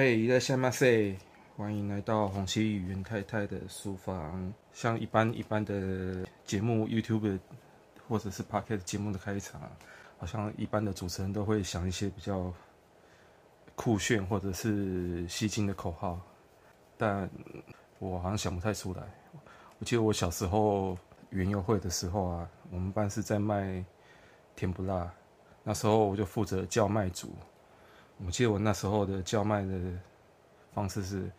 嘿，在下马赛，欢迎来到红熙与袁太太的书房。像一般一般的节目，YouTube 或者是 Podcast 节目的开场，好像一般的主持人都会想一些比较酷炫或者是吸睛的口号，但我好像想不太出来。我记得我小时候园游会的时候啊，我们班是在卖甜不辣，那时候我就负责叫卖组。我记得我那时候的叫卖的方式是：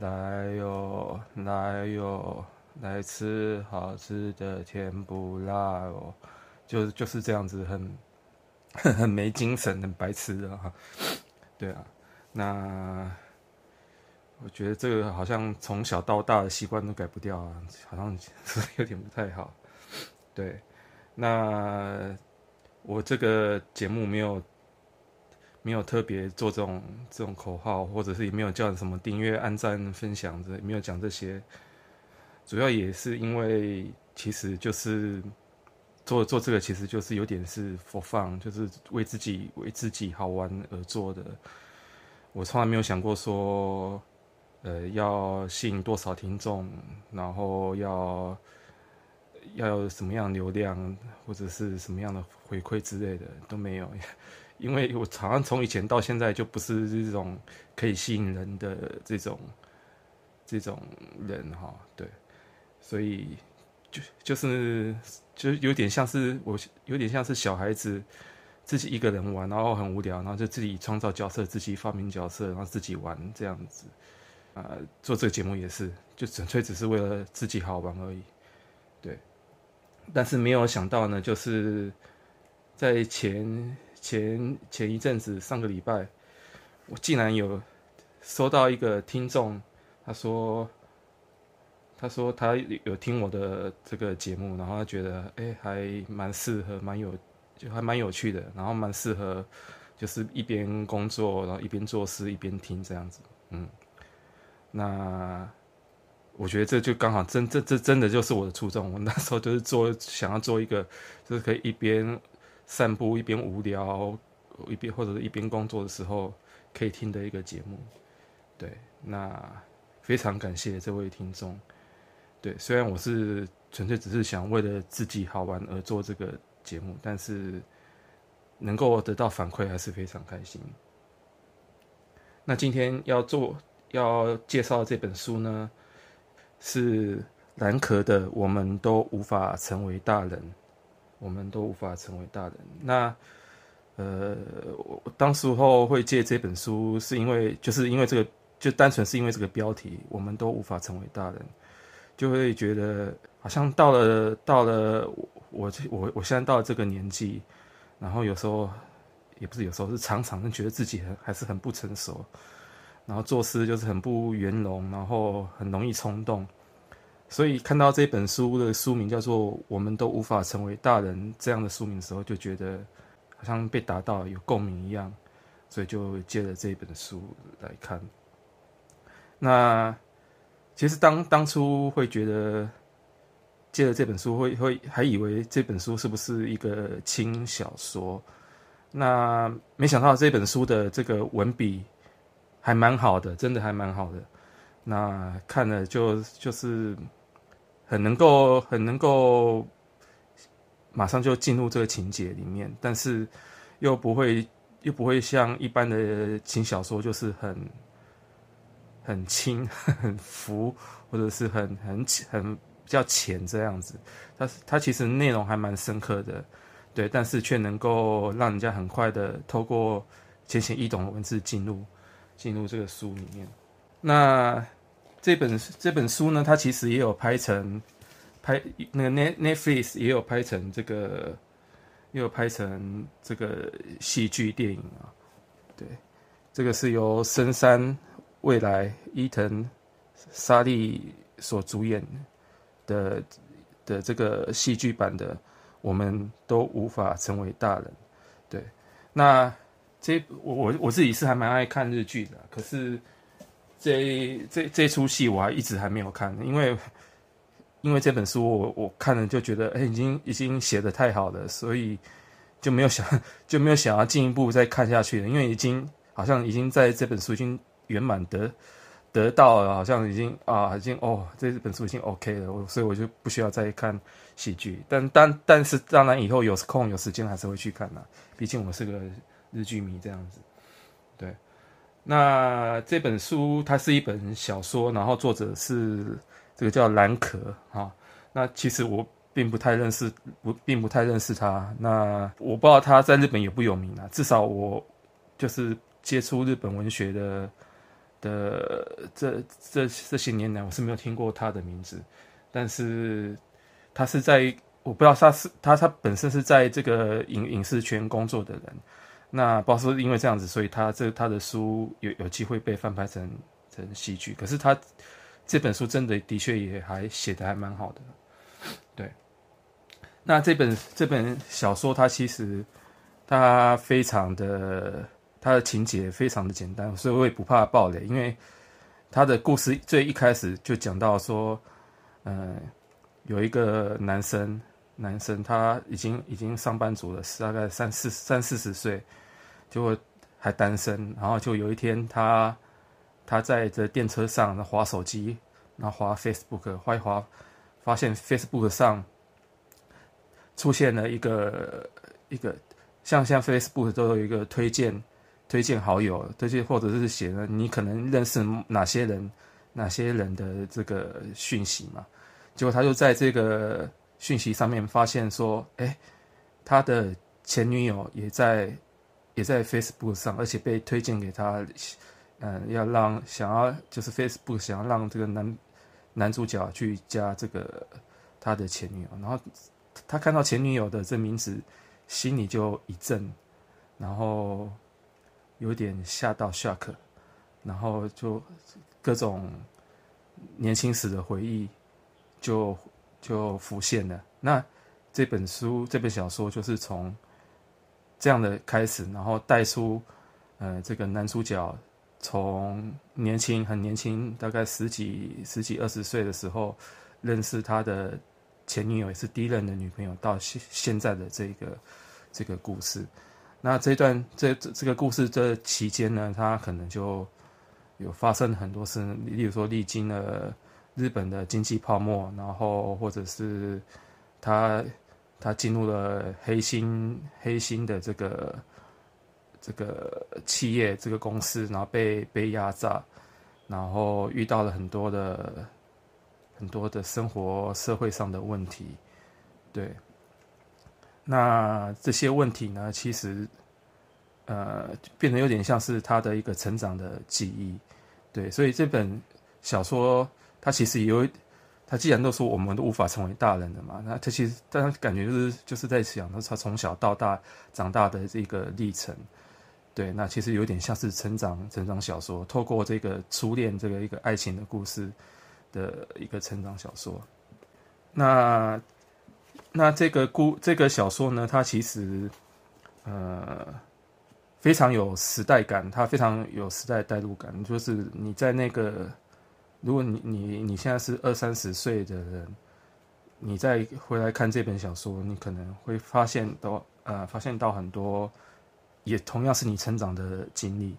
来哟，来哟，来吃好吃的甜不辣哦，就就是这样子很，很 很没精神、很白痴的哈。对啊，那我觉得这个好像从小到大的习惯都改不掉啊，好像有点不太好。对，那我这个节目没有。没有特别做这种这种口号，或者是也没有叫什么订阅、按赞、分享的，没有讲这些。主要也是因为，其实就是做做这个，其实就是有点是 for fun，就是为自己为自己好玩而做的。我从来没有想过说，呃，要吸引多少听众，然后要要什么样流量，或者是什么样的回馈之类的都没有。因为我常常从以前到现在就不是这种可以吸引人的这种这种人哈，对，所以就就是就有点像是我有点像是小孩子自己一个人玩，然后很无聊，然后就自己创造角色，自己发明角色，然后自己玩这样子啊、做这个节目也是就纯粹只是为了自己好玩而已，对，但是没有想到呢，就是在前。前前一阵子，上个礼拜，我竟然有收到一个听众，他说，他说他有听我的这个节目，然后他觉得，哎，还蛮适合，蛮有，就还蛮有趣的，然后蛮适合，就是一边工作，然后一边做事，一边听这样子，嗯，那我觉得这就刚好真这这真的就是我的初衷，我那时候就是做想要做一个，就是可以一边。散步一边无聊，一边或者是一边工作的时候可以听的一个节目，对，那非常感谢这位听众。对，虽然我是纯粹只是想为了自己好玩而做这个节目，但是能够得到反馈还是非常开心。那今天要做要介绍这本书呢，是蓝壳的《我们都无法成为大人》。我们都无法成为大人。那，呃，我当时候会借这本书，是因为就是因为这个，就单纯是因为这个标题，我们都无法成为大人，就会觉得好像到了到了我我我现在到了这个年纪，然后有时候也不是有时候是常常觉得自己很还是很不成熟，然后做事就是很不圆融，然后很容易冲动。所以看到这本书的书名叫做《我们都无法成为大人》这样的书名的时候，就觉得好像被打到有共鸣一样，所以就借了这本书来看。那其实当当初会觉得借了这本书会会还以为这本书是不是一个轻小说？那没想到这本书的这个文笔还蛮好的，真的还蛮好的。那看了就就是。很能够，很能够，马上就进入这个情节里面，但是又不会，又不会像一般的轻小说，就是很很轻、很浮，或者是很很很比较浅这样子。它它其实内容还蛮深刻的，对，但是却能够让人家很快的透过浅显易懂的文字进入进入这个书里面。那这本这本书呢，它其实也有拍成拍那个 Netflix 也有拍成这个，也有拍成这个戏剧电影啊。对，这个是由深山未来伊藤沙莉所主演的的这个戏剧版的，我们都无法成为大人。对，那这我我我自己是还蛮爱看日剧的，可是。这这这出戏我还一直还没有看，因为因为这本书我我看了就觉得哎，已经已经写得太好了，所以就没有想 就没有想要进一步再看下去了，因为已经好像已经在这本书已经圆满得得到了，好像已经啊，已经哦，这本书已经 OK 了，我所以我就不需要再看喜剧。但但但是当然以后有空有时间还是会去看的，毕竟我是个日剧迷这样子。对，那这本书它是一本小说，然后作者是这个叫蓝可啊。那其实我并不太认识，不并不太认识他。那我不知道他在日本有不有名啊？至少我就是接触日本文学的。的这这这些年来，我是没有听过他的名字，但是他是在我不知道他是他他本身是在这个影影视圈工作的人，那不知道是因为这样子，所以他这他的书有有机会被翻拍成成戏剧，可是他这本书真的的确也还写得还蛮好的，对。那这本这本小说，它其实它非常的。它的情节非常的简单，所以我也不怕暴雷，因为他的故事最一开始就讲到说，嗯、呃，有一个男生，男生他已经已经上班族了，大概三四三四十岁，就还单身，然后就有一天他他在这电车上滑手机，然后滑 Facebook，滑一滑，发现 Facebook 上出现了一个一个像像 Facebook 都有一个推荐。推荐好友，推荐或者是写了你可能认识哪些人，哪些人的这个讯息嘛？结果他就在这个讯息上面发现说，哎，他的前女友也在也在 Facebook 上，而且被推荐给他，嗯，要让想要就是 Facebook 想要让这个男男主角去加这个他的前女友，然后他看到前女友的这名字，心里就一震，然后。有点吓到 shock，然后就各种年轻时的回忆就就浮现了。那这本书这本小说就是从这样的开始，然后带出呃这个男主角从年轻很年轻，大概十几十几二十岁的时候认识他的前女友，也是第一任的女朋友，到现现在的这个这个故事。那这段这这这个故事这期间呢，他可能就有发生很多事，例如说历经了日本的经济泡沫，然后或者是他他进入了黑心黑心的这个这个企业这个公司，然后被被压榨，然后遇到了很多的很多的生活社会上的问题，对。那这些问题呢，其实，呃，变得有点像是他的一个成长的记忆，对，所以这本小说它其实也有，他既然都说我们都无法成为大人的嘛，那他其实，但他感觉就是就是在想他从小到大长大的这个历程，对，那其实有点像是成长成长小说，透过这个初恋这个一个爱情的故事的一个成长小说，那。那这个故这个小说呢，它其实呃非常有时代感，它非常有时代代入感。就是你在那个，如果你你你现在是二三十岁的人，你再回来看这本小说，你可能会发现到呃发现到很多，也同样是你成长的经历。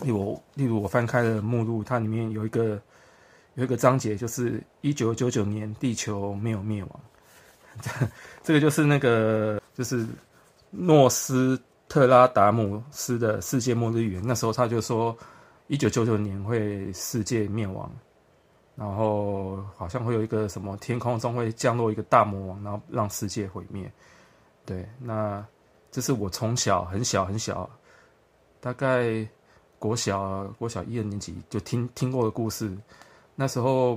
例如例如我翻开了目录，它里面有一个有一个章节，就是一九九九年地球没有灭亡。这个就是那个，就是诺斯特拉达姆斯的世界末日预言。那时候他就说，一九九九年会世界灭亡，然后好像会有一个什么天空中会降落一个大魔王，然后让世界毁灭。对，那这是我从小很小很小，大概国小国小一二年级就听听过的故事。那时候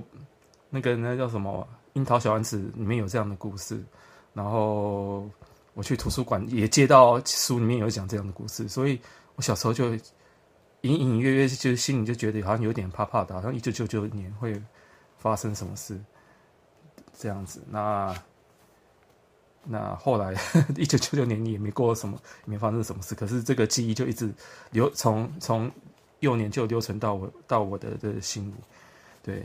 那个那叫什么？樱桃小丸子里面有这样的故事，然后我去图书馆也借到书里面有讲这样的故事，所以我小时候就隐隐约约就心里就觉得好像有点怕怕的，好像一九九九年会发生什么事这样子。那那后来一九九九年也没过什么，也没发生什么事，可是这个记忆就一直留从从幼年就留存到我到我的的心里，对，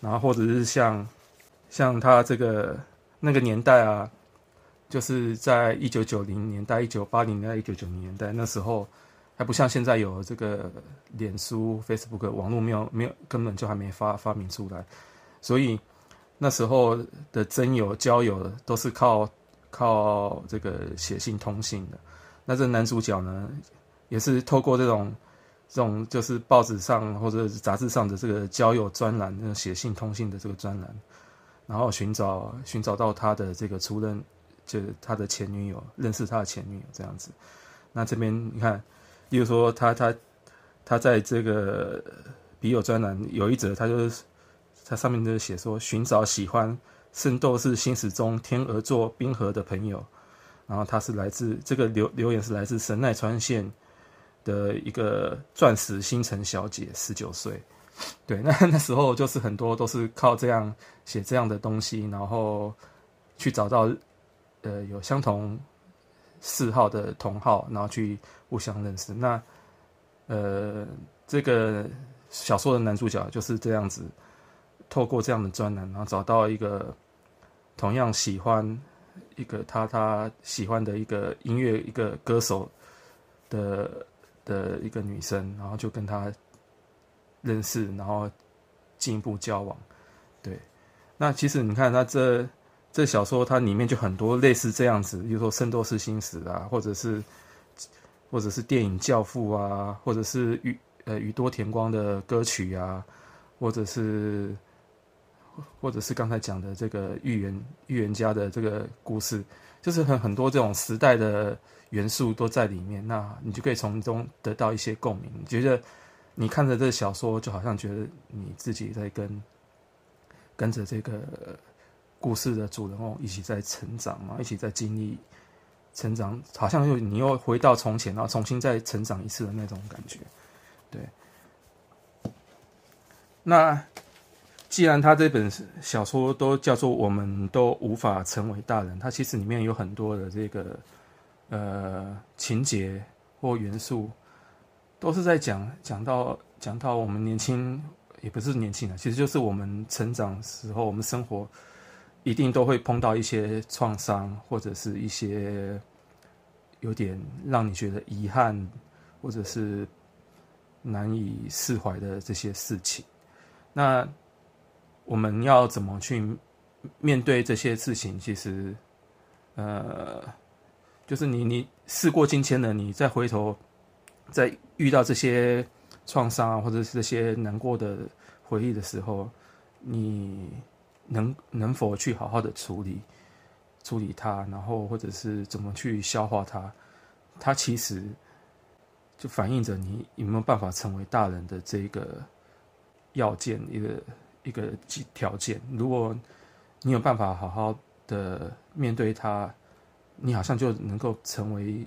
然后或者是像。像他这个那个年代啊，就是在一九九零年代、一九八零年代、一九九零年代那时候，还不像现在有这个脸书、Facebook 网络没有没有根本就还没发发明出来，所以那时候的真友交友都是靠靠这个写信通信的。那这男主角呢，也是透过这种这种就是报纸上或者杂志上的这个交友专栏，写信通信的这个专栏，然后寻找寻找到他的这个初恋，就是他的前女友，认识他的前女友这样子。那这边你看，例如说他他他在这个笔友专栏有一则，他就是他上面就写说，寻找喜欢《圣斗士星矢》中天鹅座冰河的朋友。然后他是来自这个留留言是来自神奈川县的一个钻石星辰小姐，十九岁。对，那 那时候就是很多都是靠这样写这样的东西，然后去找到呃有相同嗜好的同好，然后去互相认识。那呃这个小说的男主角就是这样子，透过这样的专栏，然后找到一个同样喜欢。一个他他喜欢的一个音乐一个歌手的的一个女生，然后就跟他认识，然后进一步交往。对，那其实你看他这这小说，它里面就很多类似这样子，比如说《圣斗士星矢》啊，或者是或者是电影《教父》啊，或者是宇呃宇多田光的歌曲啊，或者是。或者是刚才讲的这个预言预言家的这个故事，就是很很多这种时代的元素都在里面，那你就可以从中得到一些共鸣。你觉得你看着这小说，就好像觉得你自己在跟跟着这个故事的主人公一起在成长嘛，一起在经历成长，好像又你又回到从前，然后重新再成长一次的那种感觉。对，那。既然他这本小说都叫做我们都无法成为大人，它其实里面有很多的这个呃情节或元素，都是在讲讲到讲到我们年轻，也不是年轻人，其实就是我们成长时候，我们生活一定都会碰到一些创伤，或者是一些有点让你觉得遗憾，或者是难以释怀的这些事情，那。我们要怎么去面对这些事情？其实，呃，就是你你事过境迁了，你再回头，再遇到这些创伤，或者是这些难过的回忆的时候，你能能否去好好的处理处理它，然后或者是怎么去消化它？它其实就反映着你有没有办法成为大人的这个要件一个。一个条件，如果你有办法好好的面对它，你好像就能够成为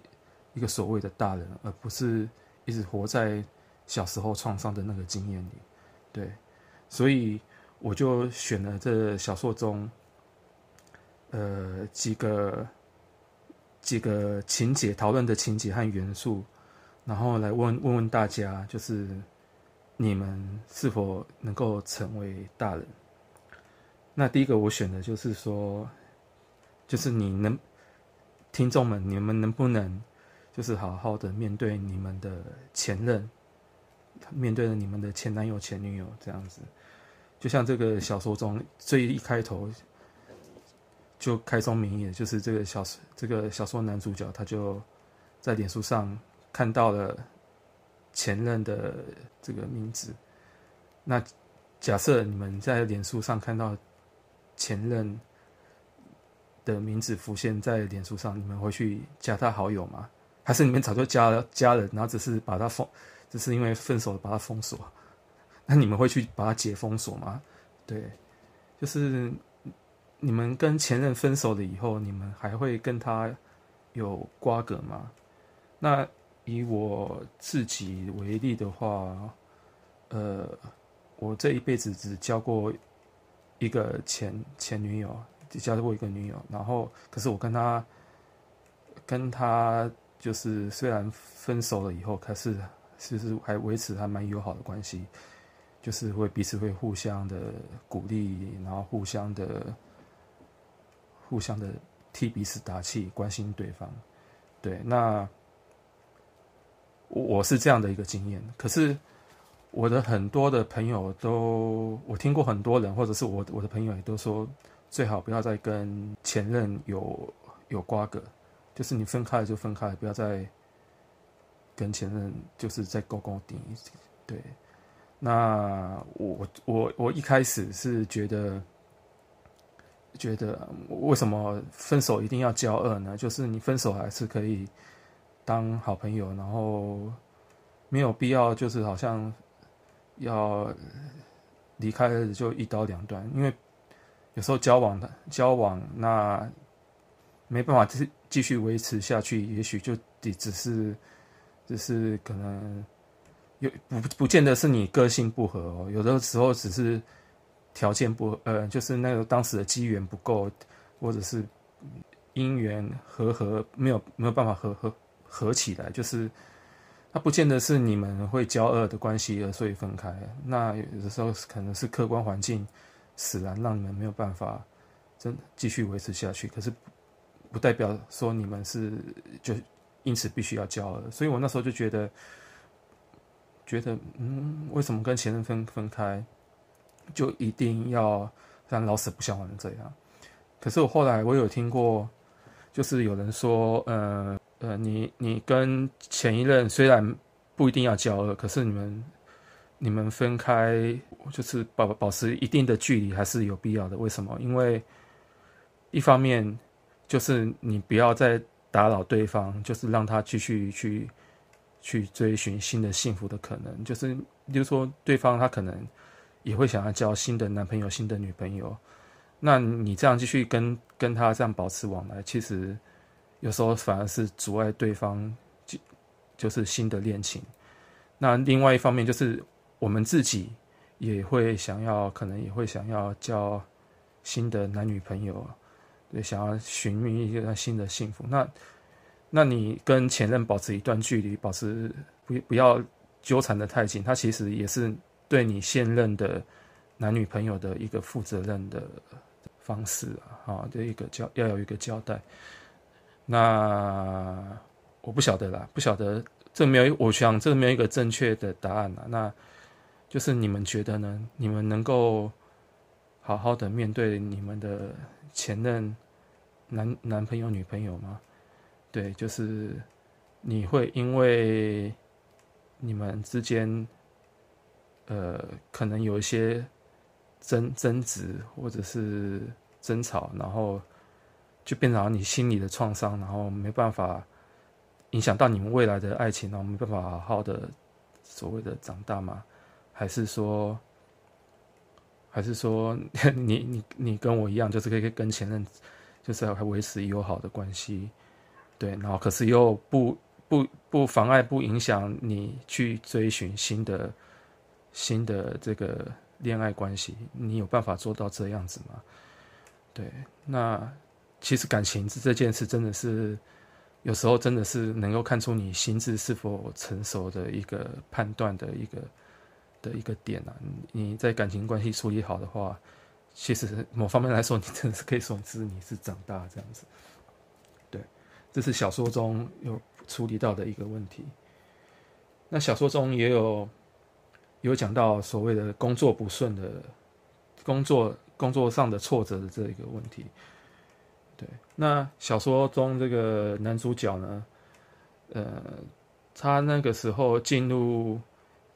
一个所谓的大人，而不是一直活在小时候创伤的那个经验里。对，所以我就选了这小说中，呃，几个几个情节讨论的情节和元素，然后来问问问大家，就是。你们是否能够成为大人？那第一个我选的就是说，就是你能，听众们，你们能不能，就是好好的面对你们的前任，面对了你们的前男友、前女友这样子，就像这个小说中最一开头就开宗明义，就是这个小这个小说男主角他就在脸书上看到了。前任的这个名字，那假设你们在脸书上看到前任的名字浮现在脸书上，你们会去加他好友吗？还是你们早就加了加了，然后只是把他封，只是因为分手把他封锁？那你们会去把它解封锁吗？对，就是你们跟前任分手了以后，你们还会跟他有瓜葛吗？那？以我自己为例的话，呃，我这一辈子只交过一个前前女友，只交过一个女友。然后，可是我跟她，跟她就是虽然分手了以后，可是其实还维持还蛮友好的关系，就是会彼此会互相的鼓励，然后互相的互相的替彼此打气，关心对方。对，那。我是这样的一个经验。可是我的很多的朋友都，我听过很多人，或者是我我的朋友也都说，最好不要再跟前任有有瓜葛，就是你分开了就分开了，不要再跟前任就是再勾勾顶。对，那我我我一开始是觉得。觉得为什么分手一定要交恶呢？就是你分手还是可以当好朋友，然后没有必要就是好像要离开就一刀两断。因为有时候交往的交往那没办法继继续维持下去，也许就只只是只是可能有不不见得是你个性不合哦，有的时候只是。条件不呃，就是那个当时的机缘不够，或者是姻缘和合没有没有办法合合合起来，就是它不见得是你们会交恶的关系而所以分开。那有的时候可能是客观环境使然，让你们没有办法真继续维持下去。可是不代表说你们是就因此必须要交恶。所以我那时候就觉得觉得嗯，为什么跟前任分分开？就一定要让老死不相往这样，可是我后来我有听过，就是有人说，呃呃，你你跟前一任虽然不一定要交恶，可是你们你们分开就是保保持一定的距离还是有必要的。为什么？因为一方面就是你不要再打扰对方，就是让他继续去去追寻新的幸福的可能，就是比如说对方他可能。也会想要交新的男朋友、新的女朋友，那你这样继续跟跟他这样保持往来，其实有时候反而是阻碍对方就就是新的恋情。那另外一方面就是我们自己也会想要，可能也会想要交新的男女朋友，对，想要寻觅一个新的幸福。那那你跟前任保持一段距离，保持不不要纠缠得太紧，他其实也是。对你现任的男女朋友的一个负责任的方式啊，啊，的一个交要有一个交代。那我不晓得啦，不晓得这没有，我想这没有一个正确的答案啦。那就是你们觉得呢？你们能够好好的面对你们的前任男男朋友、女朋友吗？对，就是你会因为你们之间。呃，可能有一些争争执或者是争吵，然后就变成你心里的创伤，然后没办法影响到你们未来的爱情，然后没办法好好的所谓的长大吗？还是说，还是说你你你跟我一样，就是可以跟前任就是还维持友好的关系，对，然后可是又不不不妨碍不影响你去追寻新的。新的这个恋爱关系，你有办法做到这样子吗？对，那其实感情这件事真的是有时候真的是能够看出你心智是否成熟的一个判断的一个的一个点啊。你在感情关系处理好的话，其实某方面来说，你真的是可以说是你是长大这样子。这是小说中有处理到的一个问题。那小说中也有。有讲到所谓的工作不顺的工作工作上的挫折的这一个问题，对。那小说中这个男主角呢，呃，他那个时候进入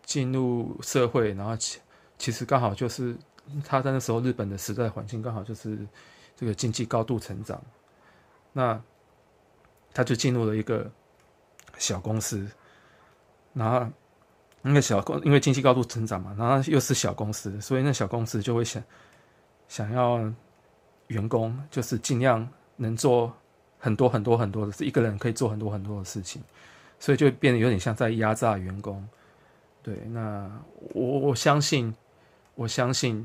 进入社会，然后其其实刚好就是他在那时候日本的时代环境刚好就是这个经济高度成长，那他就进入了一个小公司，然后。那个小公，因为经济高度成长嘛，然后又是小公司，所以那小公司就会想想要员工，就是尽量能做很多很多很多的，是一个人可以做很多很多的事情，所以就变得有点像在压榨员工。对，那我我相信，我相信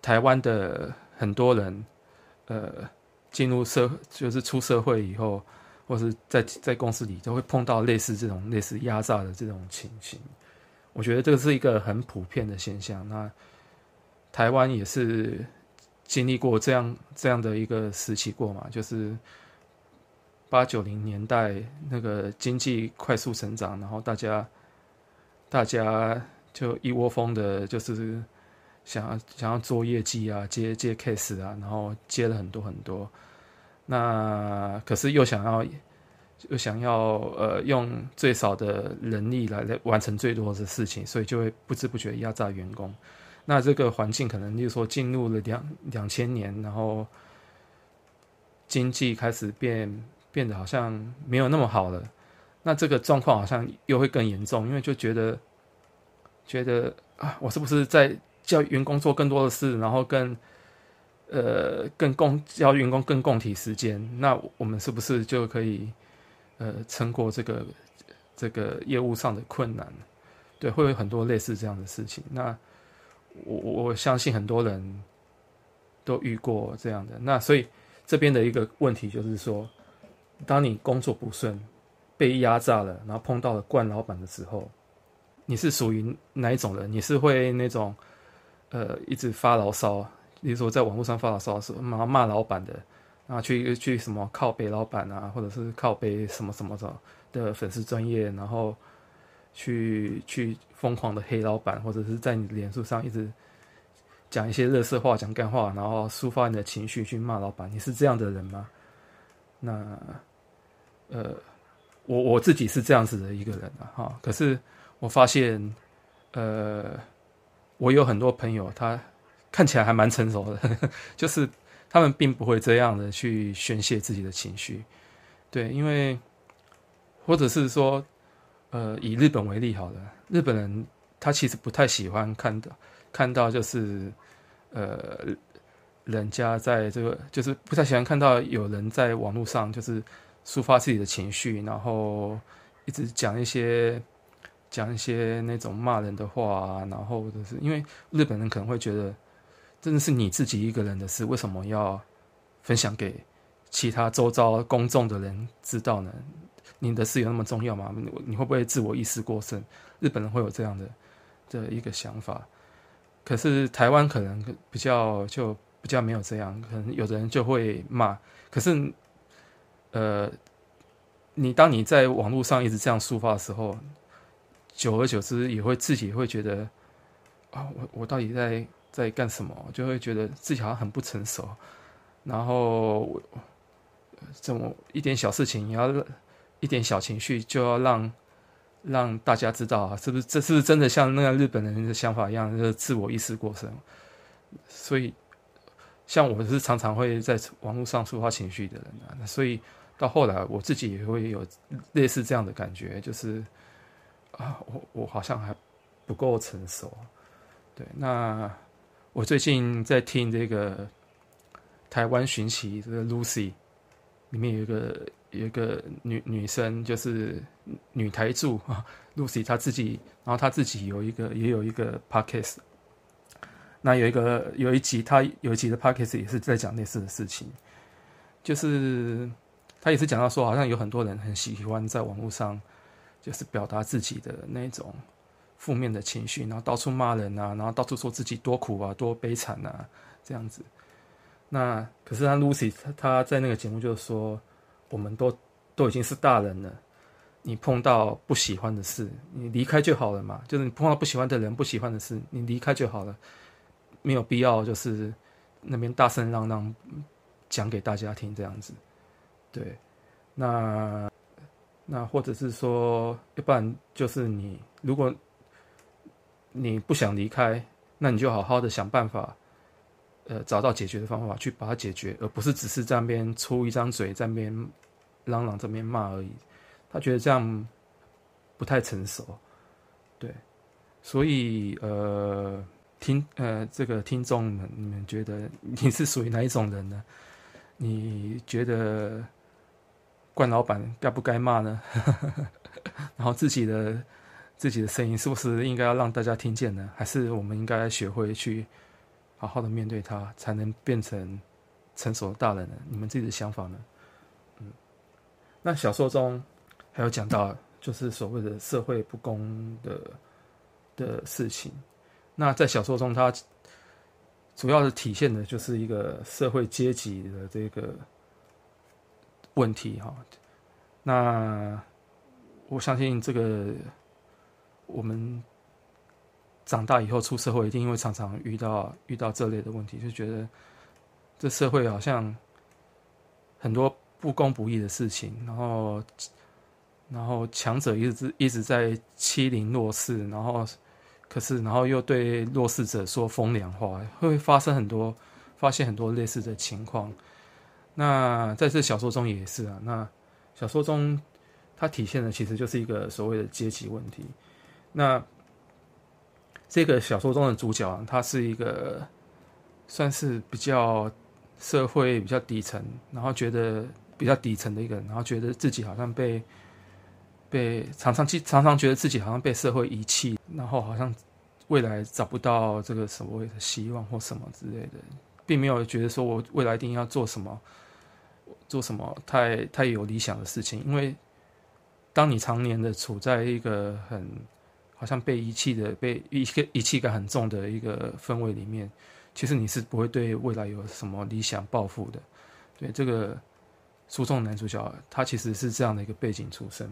台湾的很多人，呃，进入社就是出社会以后，或是在在公司里，都会碰到类似这种类似压榨的这种情形。我觉得这个是一个很普遍的现象。那台湾也是经历过这样这样的一个时期过嘛，就是八九零年代那个经济快速成长，然后大家大家就一窝蜂的，就是想要想要做业绩啊，接接 case 啊，然后接了很多很多。那可是又想要又想要呃用最少的人力来来完成最多的事情，所以就会不知不觉压榨员工。那这个环境可能就是说进入了两两千年，然后经济开始变变得好像没有那么好了。那这个状况好像又会更严重，因为就觉得觉得啊，我是不是在叫员工做更多的事，然后更呃更共教员工更共体时间？那我们是不是就可以呃撑过这个这个业务上的困难？对，会有很多类似这样的事情。那我我相信很多人都遇过这样的，那所以这边的一个问题就是说，当你工作不顺、被压榨了，然后碰到了惯老板的时候，你是属于哪一种人？你是会那种呃一直发牢骚，比如说在网络上发牢骚，说骂骂老板的，然后去去什么靠北老板啊，或者是靠北什么什么的的粉丝专业，然后。去去疯狂的黑老板，或者是在你的脸书上一直讲一些垃圾话、讲干话，然后抒发你的情绪去骂老板，你是这样的人吗？那呃，我我自己是这样子的一个人啊，哈。可是我发现，呃，我有很多朋友，他看起来还蛮成熟的，就是他们并不会这样的去宣泄自己的情绪，对，因为或者是说。呃，以日本为例好了，日本人他其实不太喜欢看到看到就是呃，人家在这个就是不太喜欢看到有人在网络上就是抒发自己的情绪，然后一直讲一些讲一些那种骂人的话啊，然后就是因为日本人可能会觉得，真的是你自己一个人的事，为什么要分享给其他周遭公众的人知道呢？你的事有那么重要吗？你会不会自我意识过剩？日本人会有这样的的一个想法，可是台湾可能比较就比较没有这样，可能有的人就会骂。可是，呃，你当你在网络上一直这样抒发的时候，久而久之也会自己会觉得啊，我我到底在在干什么？就会觉得自己好像很不成熟，然后我这么一点小事情也要。一点小情绪就要让让大家知道啊，是不是？这是不是真的像那个日本人的想法一样，就是自我意识过剩？所以，像我是常常会在网络上抒发情绪的人啊，所以到后来我自己也会有类似这样的感觉，就是啊，我我好像还不够成熟。对，那我最近在听这个台湾寻奇这个 Lucy，里面有一个。有一个女女生，就是女台柱啊，Lucy，她自己，然后她自己有一个，也有一个 podcast。那有一个有一集，她有一集的 podcast 也是在讲类似的事情，就是她也是讲到说，好像有很多人很喜欢在网络上，就是表达自己的那种负面的情绪，然后到处骂人啊，然后到处说自己多苦啊，多悲惨啊，这样子。那可是他 Lucy，她她在那个节目就说。我们都都已经是大人了，你碰到不喜欢的事，你离开就好了嘛。就是你碰到不喜欢的人、不喜欢的事，你离开就好了，没有必要就是那边大声嚷嚷讲给大家听这样子。对，那那或者是说，要不然就是你，如果你不想离开，那你就好好的想办法。呃，找到解决的方法去把它解决，而不是只是在那边出一张嘴，在那边嚷嚷，在那边骂而已。他觉得这样不太成熟，对。所以呃，听呃这个听众们，你们觉得你是属于哪一种人呢？你觉得冠老板该不该骂呢？然后自己的自己的声音是不是应该要让大家听见呢？还是我们应该学会去？好好的面对它，才能变成成熟的大人呢。你们自己的想法呢？嗯，那小说中还有讲到，就是所谓的社会不公的的事情。那在小说中，它主要是体现的就是一个社会阶级的这个问题哈。那我相信这个我们长大以后出社会，一定会常常遇到遇到这类的问题，就觉得这社会好像很多不公不义的事情，然后然后强者一直一直在欺凌弱势，然后可是然后又对弱势者说风凉话，会发生很多发现很多类似的情况。那在这小说中也是啊。那小说中它体现的其实就是一个所谓的阶级问题。那这个小说中的主角，他是一个算是比较社会比较底层，然后觉得比较底层的一个人，然后觉得自己好像被被常常去常常觉得自己好像被社会遗弃，然后好像未来找不到这个所谓的希望或什么之类的，并没有觉得说我未来一定要做什么。做什么太太有理想的事情？因为当你常年的处在一个很好像被遗弃的、被遗弃遗弃感很重的一个氛围里面，其实你是不会对未来有什么理想抱负的。对，这个书中男主角，他其实是这样的一个背景出身。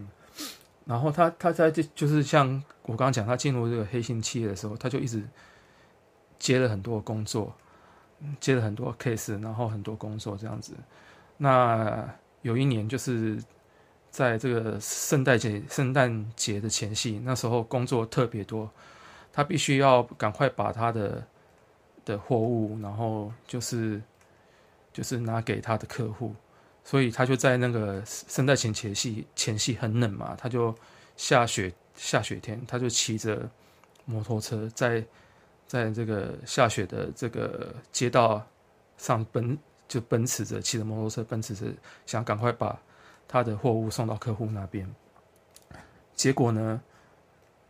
然后他他在这就是像我刚刚讲，他进入这个黑心企业的时候，他就一直接了很多工作，接了很多 case，然后很多工作这样子。那有一年，就是在这个圣诞节圣诞节的前夕，那时候工作特别多，他必须要赶快把他的的货物，然后就是就是拿给他的客户，所以他就在那个圣诞前前夕前夕很冷嘛，他就下雪下雪天，他就骑着摩托车在在这个下雪的这个街道上奔。就奔驰着骑着摩托车，奔驰着想赶快把他的货物送到客户那边。结果呢？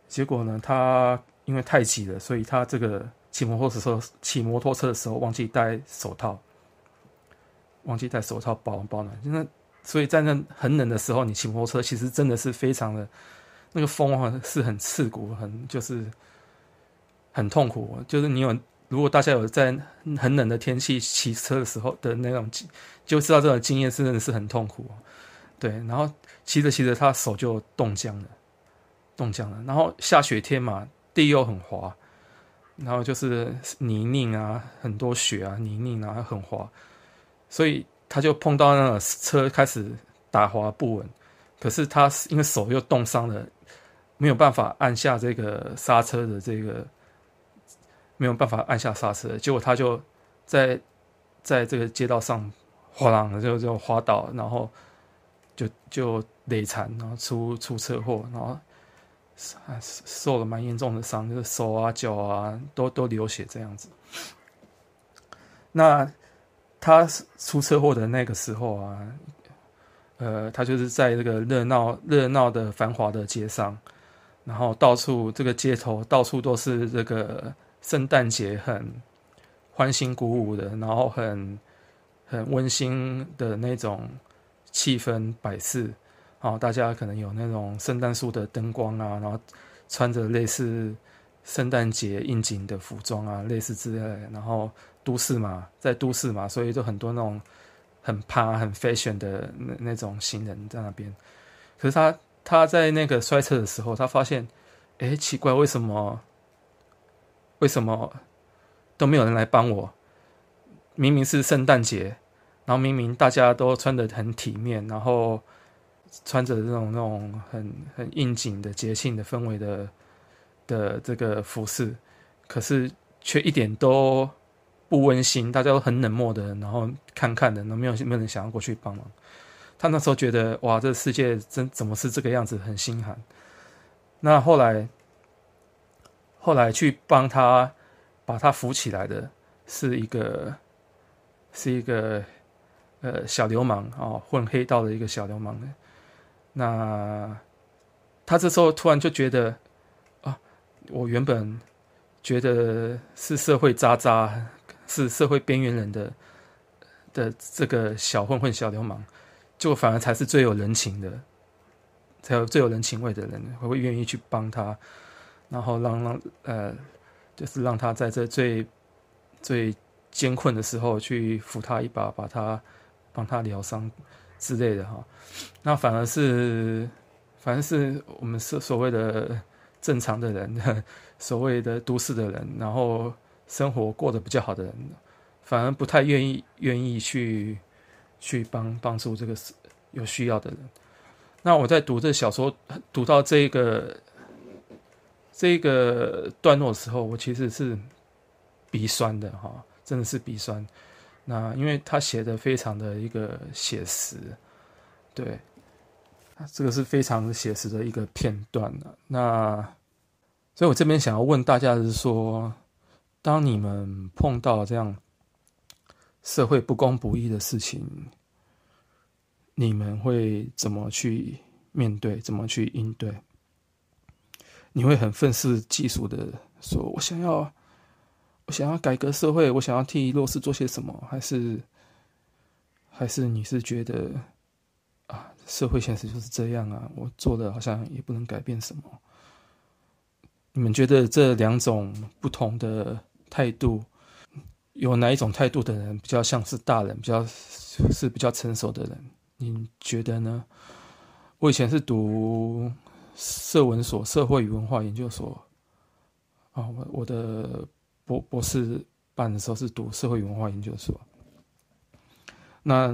结果呢？他因为太急了，所以他这个骑摩托车时候，骑摩托车的时候忘记戴手套，忘记戴手套保温保暖。那所以在那很冷的时候，你骑摩托车其实真的是非常的，那个风啊是很刺骨，很就是很痛苦，就是你有。如果大家有在很冷的天气骑车的时候的那种，就知道这种经验真的是很痛苦，对。然后骑着骑着，他手就冻僵了，冻僵了。然后下雪天嘛，地又很滑，然后就是泥泞啊，很多雪啊，泥泞啊，很滑，所以他就碰到那个车开始打滑不稳。可是他因为手又冻伤了，没有办法按下这个刹车的这个。没有办法按下刹车，结果他就在在这个街道上哗啦就就滑倒，然后就就累残，然后出出车祸，然后受了蛮严重的伤，就是手啊脚啊都都流血这样子。那他出车祸的那个时候啊，呃，他就是在这个热闹热闹的繁华的街上，然后到处这个街头到处都是这个。圣诞节很欢欣鼓舞的，然后很很温馨的那种气氛摆事，啊，大家可能有那种圣诞树的灯光啊，然后穿着类似圣诞节应景的服装啊，类似之类的，然后都市嘛，在都市嘛，所以就很多那种很趴、很 fashion 的那那种行人在那边。可是他他在那个摔车的时候，他发现，哎，奇怪，为什么？为什么都没有人来帮我？明明是圣诞节，然后明明大家都穿得很体面，然后穿着这种那种很很应景的节庆的氛围的的这个服饰，可是却一点都不温馨，大家都很冷漠的，然后看看的，都没有没有人想要过去帮忙。他那时候觉得哇，这世界真怎么是这个样子，很心寒。那后来。后来去帮他把他扶起来的是一个是一个呃小流氓啊、哦，混黑道的一个小流氓。那他这时候突然就觉得啊，我原本觉得是社会渣渣，是社会边缘人的的这个小混混小流氓，就反而才是最有人情的，才有最有人情味的人，会会愿意去帮他。然后让让呃，就是让他在这最最艰困的时候去扶他一把，把他帮他疗伤，之类的哈。那反而是，反而是我们所所谓的正常的人，所谓的都市的人，然后生活过得比较好的人，反而不太愿意愿意去去帮帮助这个有需要的人。那我在读这小说，读到这个这个段落的时候，我其实是鼻酸的哈，真的是鼻酸。那因为他写的非常的一个写实，对，这个是非常写实的一个片段了。那所以我这边想要问大家的是说，当你们碰到这样社会不公不义的事情，你们会怎么去面对？怎么去应对？你会很愤世嫉俗的说：“我想要，我想要改革社会，我想要替弱势做些什么？”还是，还是你是觉得啊，社会现实就是这样啊，我做的好像也不能改变什么？你们觉得这两种不同的态度，有哪一种态度的人比较像是大人，比较是比较成熟的人？你觉得呢？我以前是读社文所社会与文化研究所啊，我我的博博士班的时候是读社会文化研究所，那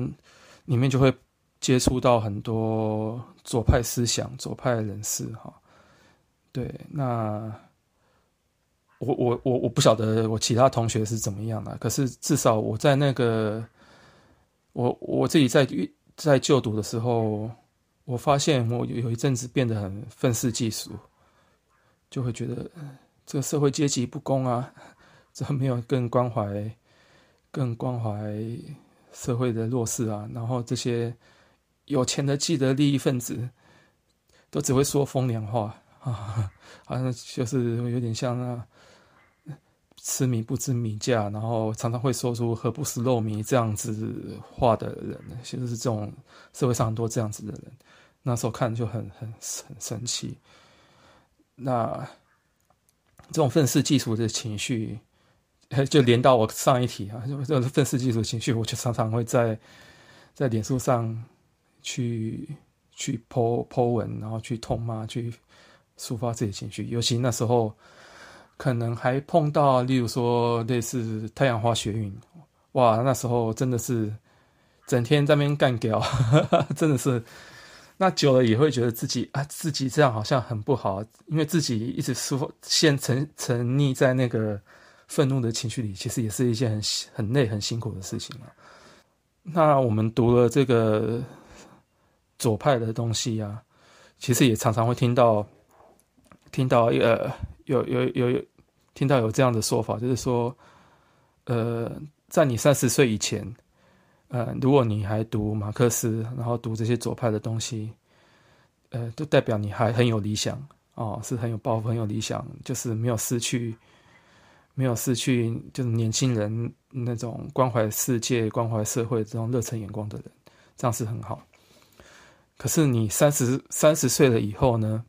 里面就会接触到很多左派思想、左派人士哈。对，那我我我我不晓得我其他同学是怎么样的，可是至少我在那个我我自己在在就读的时候，我发现我有一阵子变得很愤世嫉俗，就会觉得这个社会阶级不公啊，这没有更关怀、更关怀社会的弱势啊？然后这些有钱的既得利益分子都只会说风凉话啊，好像就是有点像那。吃米不知米价，然后常常会说出“何不食肉糜”这样子话的人，其实是这种社会上很多这样子的人。那时候看就很很很生气。那这种愤世嫉俗的情绪，就连到我上一题啊，就是愤世嫉俗情绪，我就常常会在在脸书上去去 po po 文，然后去痛骂，去抒发自己情绪。尤其那时候。可能还碰到，例如说类似太阳花学运，哇，那时候真的是整天在那边干譙，真的是，那久了也会觉得自己啊，自己这样好像很不好，因为自己一直说陷沉沉溺在那个愤怒的情绪里，其实也是一件很很累、很辛苦的事情啊。那我们读了这个左派的东西啊，其实也常常会听到听到一个有有有有。听到有这样的说法，就是说，呃，在你三十岁以前，呃，如果你还读马克思，然后读这些左派的东西，呃，就代表你还很有理想哦，是很有抱负、很有理想，就是没有失去，没有失去，就是年轻人那种关怀世界、关怀社会这种热忱眼光的人，这样是很好。可是你三十三十岁了以后呢？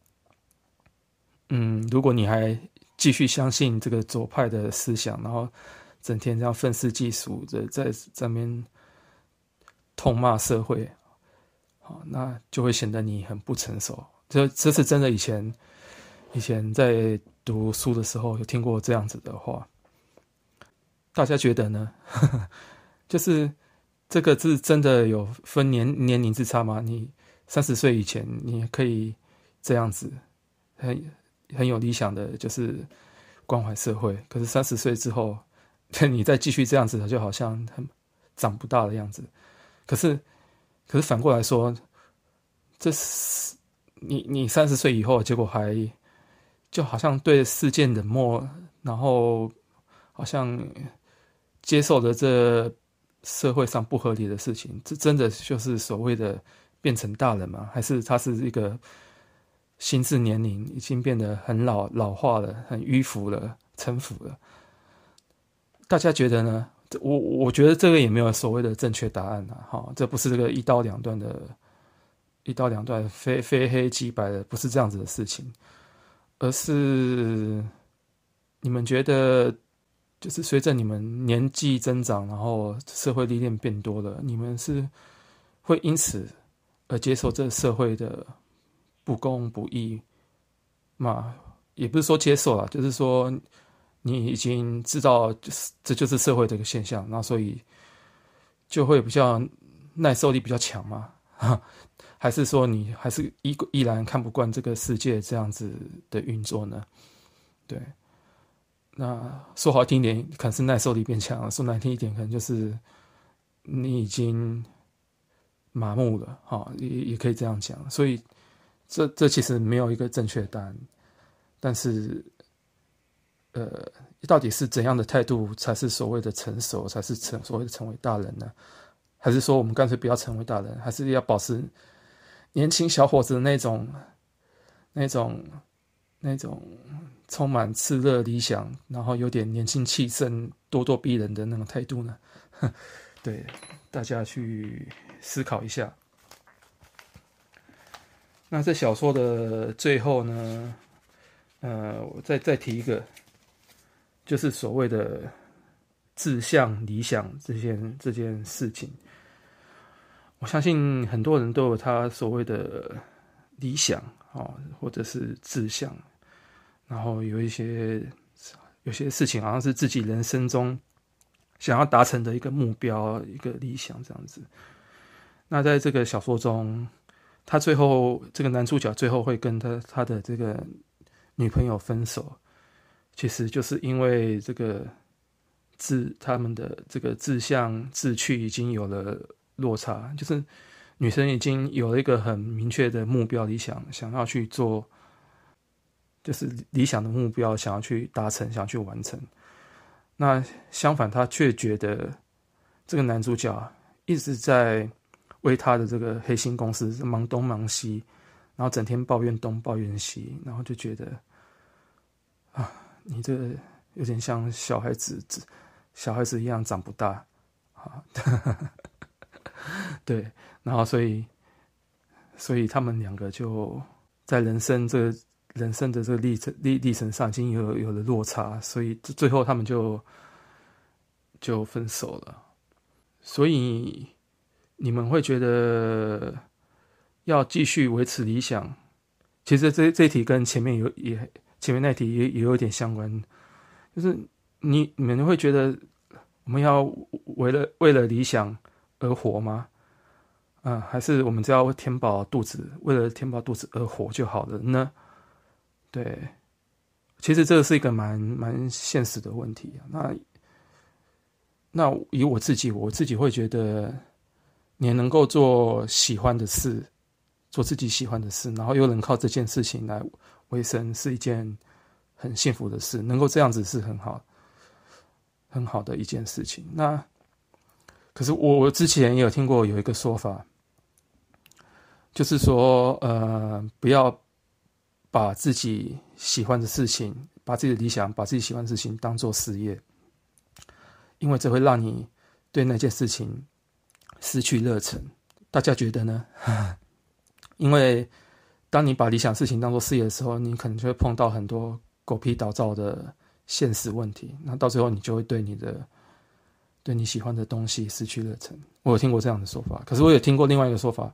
嗯，如果你还继续相信这个左派的思想，然后整天这样愤世嫉俗的在这边痛骂社会，好，那就会显得你很不成熟。这这是真的。以前以前在读书的时候有听过这样子的话，大家觉得呢？就是这个是真的有分年年龄之差吗？你三十岁以前你可以这样子，很。很有理想的就是关怀社会，可是三十岁之后，你再继续这样子，就好像很长不大的样子。可是，可是反过来说，这是你你三十岁以后，结果还就好像对世界冷漠，然后好像接受了这社会上不合理的事情，这真的就是所谓的变成大人吗？还是他是一个？心智年龄已经变得很老老化了，很迂腐了，陈腐了。大家觉得呢？我我觉得这个也没有所谓的正确答案啊！哈，这不是这个一刀两断的，一刀两断非非黑即白的，不是这样子的事情，而是你们觉得，就是随着你们年纪增长，然后社会历练变多了，你们是会因此而接受这个社会的不公不义嘛？也不是说接受了，就是说你已经知道，就是这就是社会的一个现象，那所以就会比较耐受力比较强嘛？还是说你还是依依然看不惯这个世界这样子的运作呢？对，那说好听一点，可能是耐受力变强了；说难听一点，可能就是你已经麻木了。哈，也也可以这样讲。所以这这其实没有一个正确答案。但是，呃，到底是怎样的态度才是所谓的成熟，才是成所谓的成为大人呢？还是说我们干脆不要成为大人，还是要保持？年轻小伙子的那种、那种、那种充满炽热理想，然后有点年轻气盛、咄咄逼人的那种态度呢？对，大家去思考一下。那这小说的最后呢，呃，我再再提一个，就是所谓的志向、理想这件这件事情。我相信很多人都有他所谓的理想啊，或者是志向，然后有一些有些事情好像是自己人生中想要达成的一个目标、一个理想这样子。那在这个小说中，他最后这个男主角最后会跟他他的这个女朋友分手，其实就是因为这个志他们的这个志向志趣已经有了。落差就是女生已经有了一个很明确的目标理想，想要去做，就是理想的目标，想要去达成，想要去完成。那相反，他却觉得这个男主角一直在为他的这个黑心公司忙东忙西，然后整天抱怨东抱怨西，然后就觉得啊，你这有点像小孩子，小孩子一样长不大啊。对，然后所以，所以他们两个就在人生这人生的这个历程历历程上已经有有了落差，所以最后他们就就分手了。所以你们会觉得要继续维持理想，其实这这题跟前面有也前面那题也也有点相关，就是你你们会觉得我们要为了为了理想。而活吗？啊，还是我们只要填饱肚子，为了填饱肚子而活就好了呢？对，其实这是一个蛮蛮现实的问题。那那以我自己，我自己会觉得，你能够做喜欢的事，做自己喜欢的事，然后又能靠这件事情来维生，是一件很幸福的事。能够这样子是很好，很好的一件事情。那。可是我我之前也有听过有一个说法，就是说，呃，不要把自己喜欢的事情、把自己的理想、把自己喜欢的事情当做事业，因为这会让你对那件事情失去热忱。大家觉得呢？因为当你把理想事情当做事业的时候，你可能就会碰到很多狗屁倒灶的现实问题，那到最后你就会对你的。对你喜欢的东西失去热忱，我有听过这样的说法。可是我也听过另外一个说法，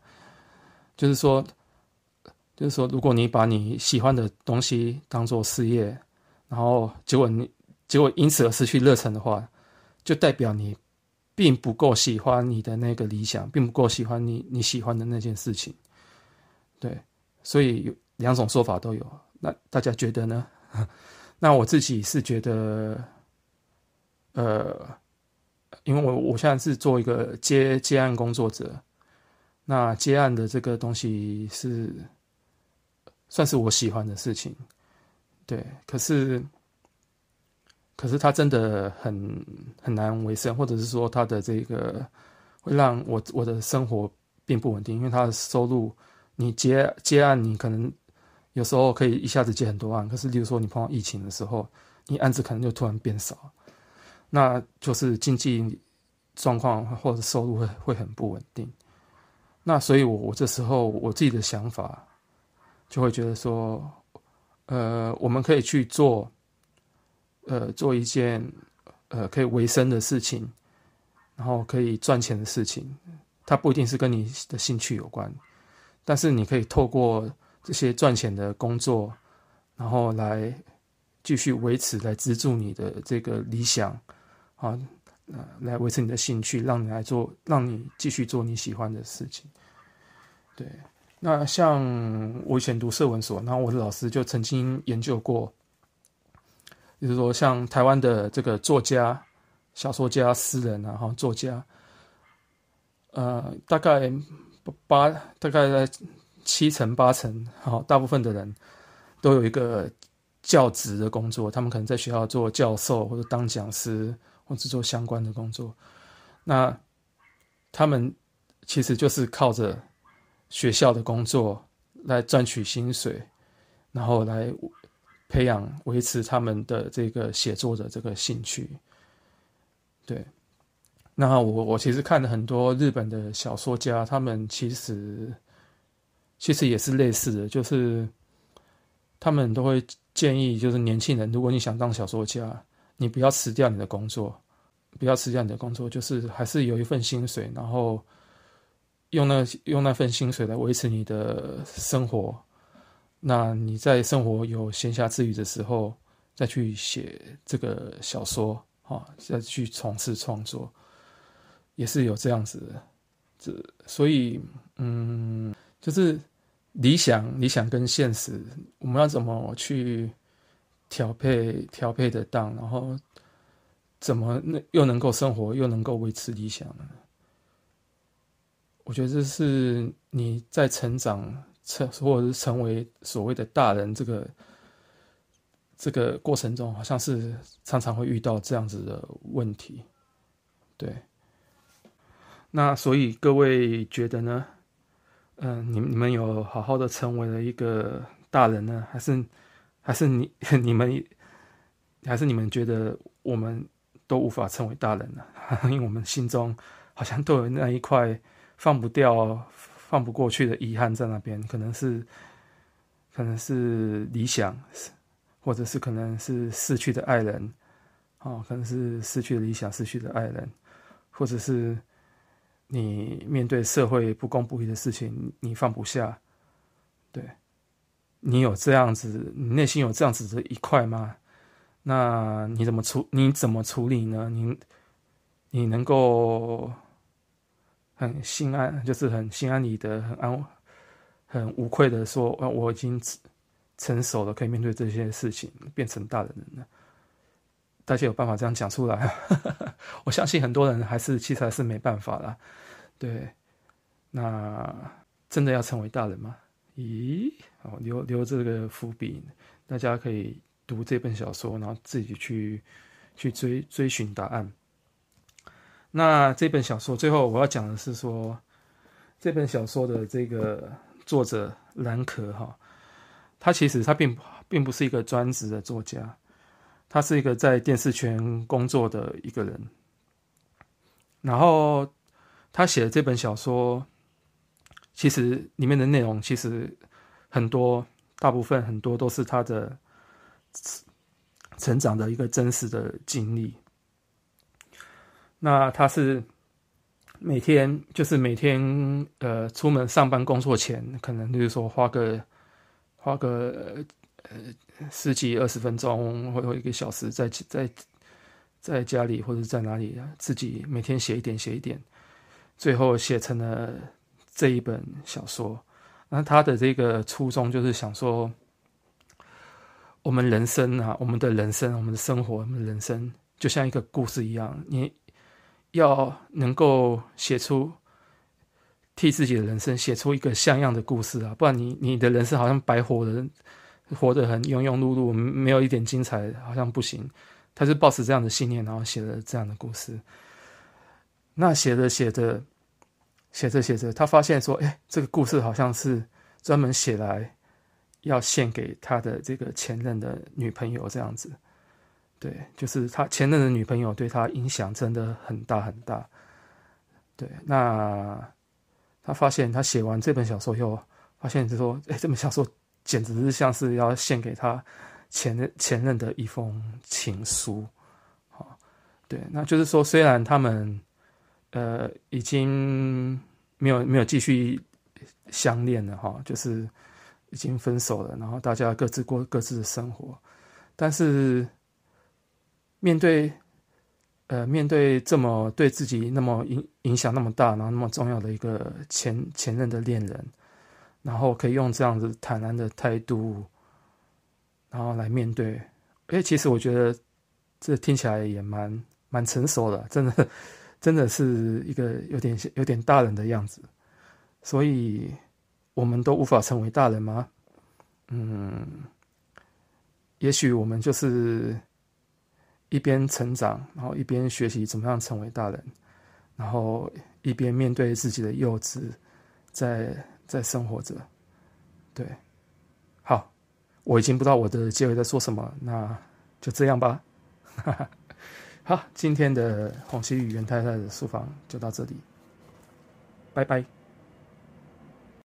就是说，就是说，如果你把你喜欢的东西当做事业，然后结果你结果因此而失去热忱的话，就代表你并不够喜欢你的那个理想，并不够喜欢你你喜欢的那件事情。对，所以有两种说法都有。那大家觉得呢？那我自己是觉得，呃。因为我我现在是做一个接接案工作者，那接案的这个东西是算是我喜欢的事情，对。可是，可是他真的很很难维生，或者是说他的这个会让我我的生活并不稳定，因为他的收入，你接接案，你可能有时候可以一下子接很多案，可是，例如说你碰到疫情的时候，你案子可能就突然变少。那就是经济状况或者收入会会很不稳定，那所以我我这时候我自己的想法就会觉得说，呃，我们可以去做，呃，做一件呃可以维生的事情，然后可以赚钱的事情，它不一定是跟你的兴趣有关，但是你可以透过这些赚钱的工作，然后来继续维持，来资助你的这个理想，啊，呃，来维持你的兴趣，让你来做，让你继续做你喜欢的事情。对，那像我以前读社文所，然后我的老师就曾经研究过，就是说像台湾的这个作家、小说家、诗人啊，哈，作家。呃，大概八，大概在七成八成，好，大部分的人都有一个教职的工作，他们可能在学校做教授，或者当讲师，或是做相关的工作。那他们其实就是靠着学校的工作来赚取薪水，然后来培养、维持他们的这个写作的这个兴趣，对。那我我其实看了很多日本的小说家，他们其实其实也是类似的，就是他们都会建议，就是年轻人，如果你想当小说家，你不要辞掉你的工作，不要辞掉你的工作，就是还是有一份薪水，然后用那用那份薪水来维持你的生活。那你在生活有闲暇之余的时候，再去写这个小说啊，再去从事创作。也是有这样子的，这所以嗯，就是理想、理想跟现实，我们要怎么去调配、调配得当，然后怎么又能够生活，又能够维持理想呢？我觉得这是你在成长成或者是成为所谓的大人这个这个过程中，好像是常常会遇到这样子的问题，对。那所以各位觉得呢？嗯、你你们有好好的成为了一个大人呢，还是还是你 你们还是你们觉得我们都无法成为大人呢？因为我们心中好像都有那一块放不掉、放不过去的遗憾在那边，可能是可能是理想，或者是可能是逝去的爱人，哦，可能是失去理想、逝去的爱人，或者是。你面对社会不公不义的事情，你放不下，对，你有这样子，你内心有这样子的一块吗？那你怎么处？你怎么处理呢？你你能够很心安，就是很心安理得、很安、很无愧的说，我已经成熟了，可以面对这些事情，变成大人了。大家有办法这样讲出来？我相信很多人还是其实还是没办法啦。对，那真的要成为大人吗？咦，好，留留这个伏笔，大家可以读这本小说，然后自己去去追追寻答案。那这本小说最后我要讲的是说，这本小说的这个作者兰可哈，他其实他并不并不是一个专职的作家。他是一个在电视圈工作的一个人，然后他写的这本小说，其实里面的内容其实很多，大部分很多都是他的成长的一个真实的经历。那他是每天就是每天呃出门上班工作前，可能就是说花个花个。呃，十几二十分钟，或者一个小时在，在在家里或者在哪里，自己每天写一点写一点，最后写成了这一本小说。那他的这个初衷就是想说，我们人生啊，我们的人生，我们的生活，我们的人生就像一个故事一样，你要能够写出替自己的人生写出一个像样的故事啊，不然你你的人生好像白活了。活得很庸庸碌碌，没有一点精彩，好像不行。他是抱持这样的信念，然后写了这样的故事。那写着写着，写着写着，他发现说：“哎，这个故事好像是专门写来要献给他的这个前任的女朋友这样子。”对，就是他前任的女朋友对他影响真的很大很大。对，那他发现他写完这本小说以后，发现就说：“哎，这本小说。”简直是像是要献给他前任前任的一封情书，好，对，那就是说，虽然他们呃已经没有没有继续相恋了哈，就是已经分手了，然后大家各自过各自的生活。但是面对呃面对这么对自己那么影影响那么大，然后那么重要的一个前前任的恋人，然后可以用这样子坦然的态度，然后来面对。哎，其实我觉得这听起来也蛮蛮成熟的，真的。真的是一个有点有点大人的样子，所以我们都无法成为大人吗？嗯，也许我们就是一边成长，然后一边学习怎么样成为大人，然后一边面对自己的幼稚，在在生活着。对，好，我已经不知道我的结尾在说什么，那就这样吧。哈哈。好，今天的红旗与袁太太的书房就到这里，拜拜。